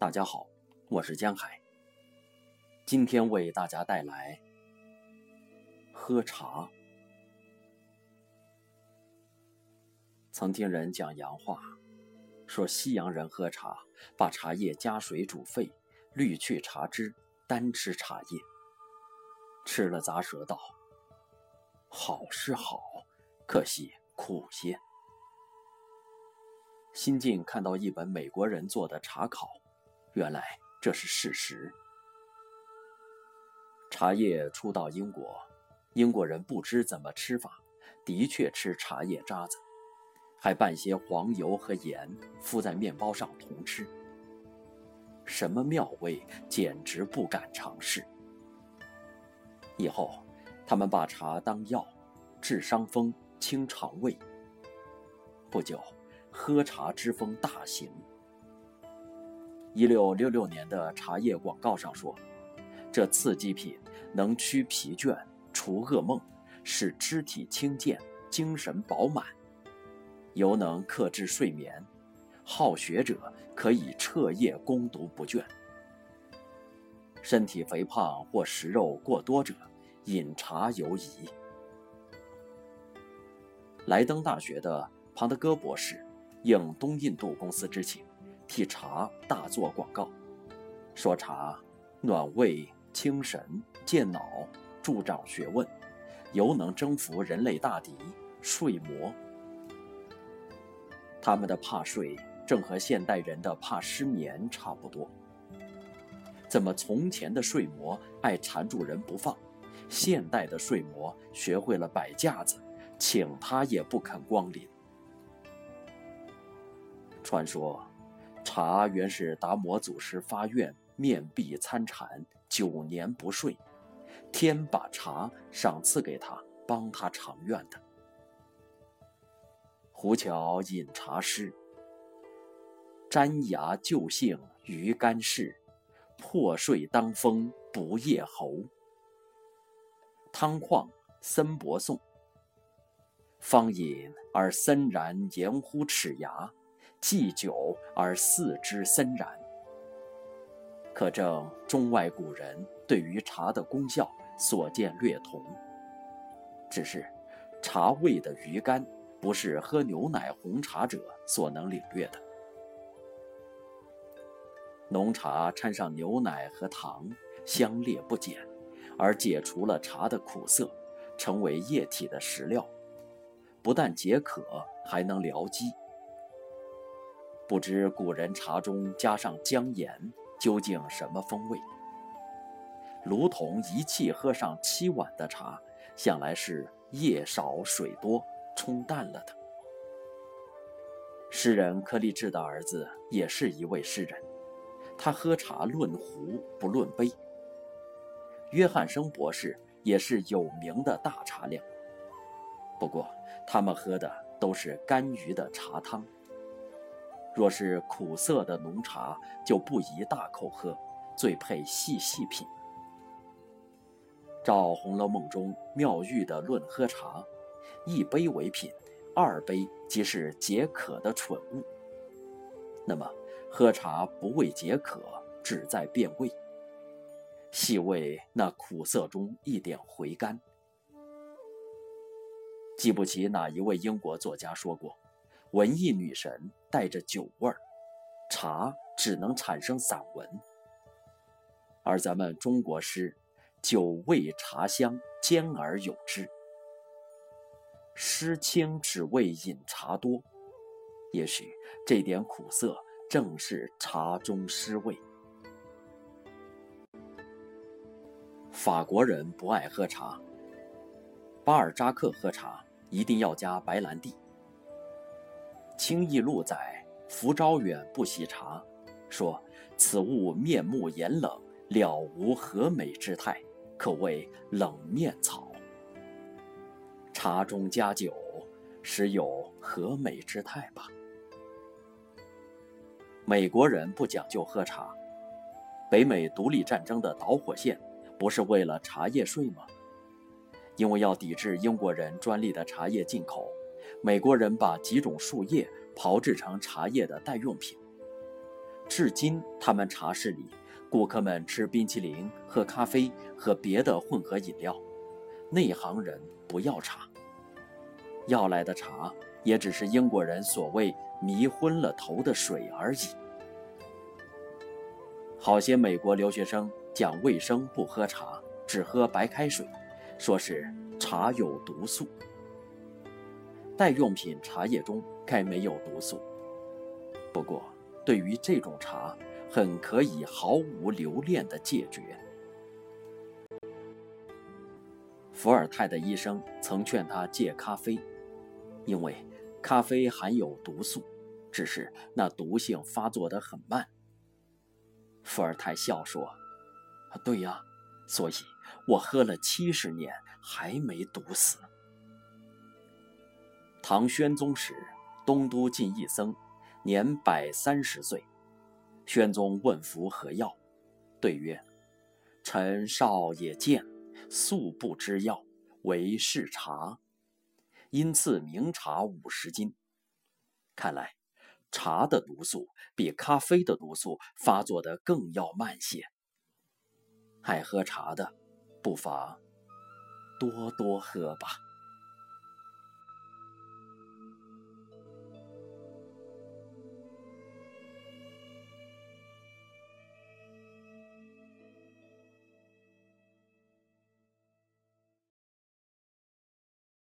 大家好，我是江海。今天为大家带来喝茶。曾听人讲洋话，说西洋人喝茶，把茶叶加水煮沸，滤去茶汁，单吃茶叶。吃了咂舌道：“好是好，可惜苦些。”新近看到一本美国人做的茶考。原来这是事实。茶叶初到英国，英国人不知怎么吃法，的确吃茶叶渣子，还拌些黄油和盐敷在面包上同吃。什么妙味，简直不敢尝试。以后，他们把茶当药，治伤风、清肠胃。不久，喝茶之风大行。一六六六年的茶叶广告上说：“这刺激品能驱疲倦、除噩梦，使肢体轻健、精神饱满，尤能克制睡眠。好学者可以彻夜攻读不倦。身体肥胖或食肉过多者，饮茶尤宜。”莱登大学的庞德戈博士应东印度公司之请。替茶大做广告，说茶暖胃、清神、健脑、助长学问，尤能征服人类大敌睡魔。他们的怕睡，正和现代人的怕失眠差不多。怎么从前的睡魔爱缠住人不放，现代的睡魔学会了摆架子，请他也不肯光临。传说。茶原是达摩祖师发愿，面壁参禅，九年不睡，天把茶赏赐给他，帮他偿愿的。胡巧饮茶诗：粘牙旧性于干事，破睡当风不夜侯。汤况森伯颂，方饮而森然言乎齿牙。祭酒而四肢森然，可证中外古人对于茶的功效所见略同。只是茶味的余甘，不是喝牛奶红茶者所能领略的。浓茶掺上牛奶和糖，香烈不减，而解除了茶的苦涩，成为液体的食料，不但解渴，还能疗饥。不知古人茶中加上姜盐，究竟什么风味？如同一气喝上七碗的茶，想来是叶少水多，冲淡了的。诗人柯立志的儿子也是一位诗人，他喝茶论壶不论杯。约翰生博士也是有名的大茶量，不过他们喝的都是干鱼的茶汤。若是苦涩的浓茶，就不宜大口喝，最配细细品。照《红楼梦》中妙玉的论喝茶，一杯为品，二杯即是解渴的蠢物。那么喝茶不为解渴，只在变味，细味那苦涩中一点回甘。记不起哪一位英国作家说过。文艺女神带着酒味儿，茶只能产生散文。而咱们中国诗，酒味茶香兼而有之。诗清只为饮茶多，也许这点苦涩正是茶中诗味。法国人不爱喝茶，巴尔扎克喝茶一定要加白兰地。清义录载：福昭远不喜茶，说此物面目严冷，了无和美之态，可谓冷面草。茶中加酒，实有和美之态吧？美国人不讲究喝茶，北美独立战争的导火线不是为了茶叶税吗？因为要抵制英国人专利的茶叶进口。美国人把几种树叶炮制成茶叶的代用品，至今，他们茶室里，顾客们吃冰淇淋、喝咖啡和别的混合饮料，内行人不要茶。要来的茶，也只是英国人所谓迷昏了头的水而已。好些美国留学生讲卫生不喝茶，只喝白开水，说是茶有毒素。代用品茶叶中该没有毒素，不过对于这种茶，很可以毫无留恋的戒绝。伏尔泰的医生曾劝他戒咖啡，因为咖啡含有毒素，只是那毒性发作得很慢。伏尔泰笑说：“对呀，所以我喝了七十年还没毒死。”唐宣宗时，东都进一僧，年百三十岁。宣宗问服何药，对曰：“臣少也见，素不知药，唯是茶，因赐名茶五十斤。看来。”茶的毒素比咖啡的毒素发作的更要慢些。爱喝茶的，不妨多多喝吧。